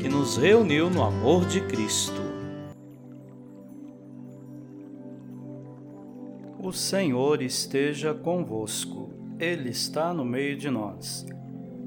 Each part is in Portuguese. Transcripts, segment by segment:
que nos reuniu no amor de Cristo. O Senhor esteja convosco, Ele está no meio de nós.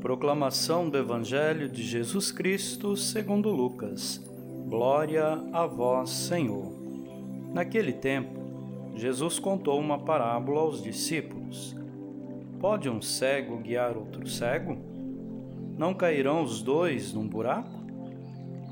Proclamação do Evangelho de Jesus Cristo segundo Lucas. Glória a vós, Senhor. Naquele tempo, Jesus contou uma parábola aos discípulos. Pode um cego guiar outro cego? Não cairão os dois num buraco?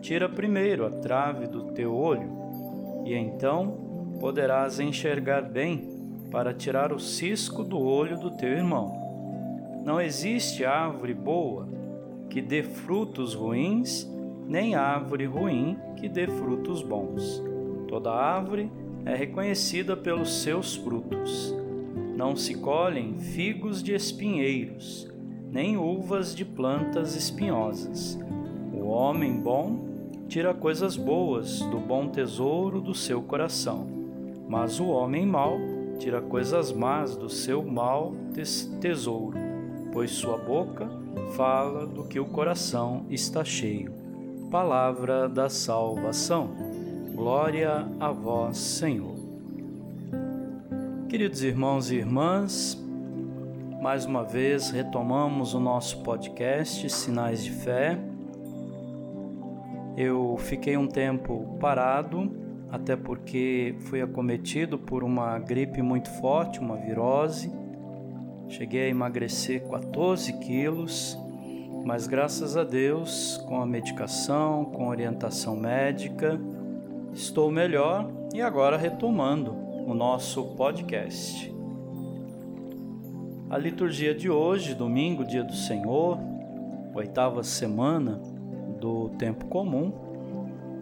Tira primeiro a trave do teu olho, e então poderás enxergar bem para tirar o cisco do olho do teu irmão. Não existe árvore boa que dê frutos ruins, nem árvore ruim que dê frutos bons. Toda árvore é reconhecida pelos seus frutos. Não se colhem figos de espinheiros, nem uvas de plantas espinhosas. O homem bom tira coisas boas do bom tesouro do seu coração, mas o homem mau tira coisas más do seu mau tesouro, pois sua boca fala do que o coração está cheio. Palavra da salvação. Glória a vós, Senhor. Queridos irmãos e irmãs, mais uma vez retomamos o nosso podcast Sinais de Fé eu fiquei um tempo parado, até porque fui acometido por uma gripe muito forte, uma virose. Cheguei a emagrecer 14 quilos, mas graças a Deus, com a medicação, com orientação médica, estou melhor e agora retomando o nosso podcast. A liturgia de hoje, domingo, dia do Senhor, oitava semana, do tempo comum,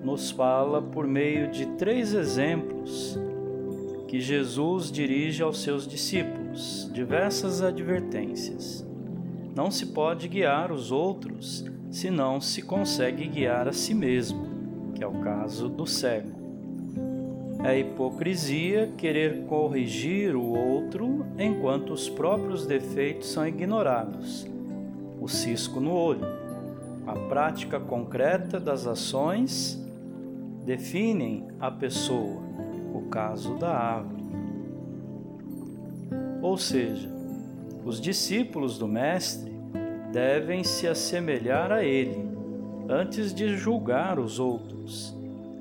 nos fala por meio de três exemplos que Jesus dirige aos seus discípulos, diversas advertências. Não se pode guiar os outros se não se consegue guiar a si mesmo, que é o caso do cego. É hipocrisia querer corrigir o outro enquanto os próprios defeitos são ignorados. O cisco no olho a prática concreta das ações definem a pessoa, o caso da árvore. Ou seja, os discípulos do Mestre devem se assemelhar a ele antes de julgar os outros.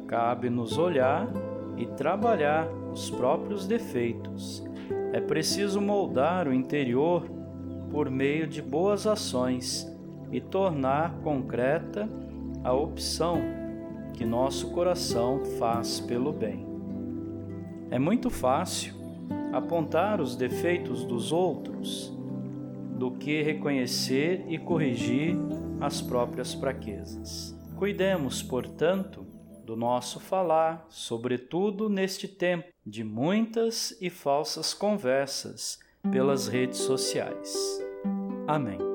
Cabe-nos olhar e trabalhar os próprios defeitos. É preciso moldar o interior por meio de boas ações e tornar concreta a opção que nosso coração faz pelo bem. É muito fácil apontar os defeitos dos outros do que reconhecer e corrigir as próprias fraquezas. Cuidemos, portanto, do nosso falar, sobretudo neste tempo de muitas e falsas conversas pelas redes sociais. Amém.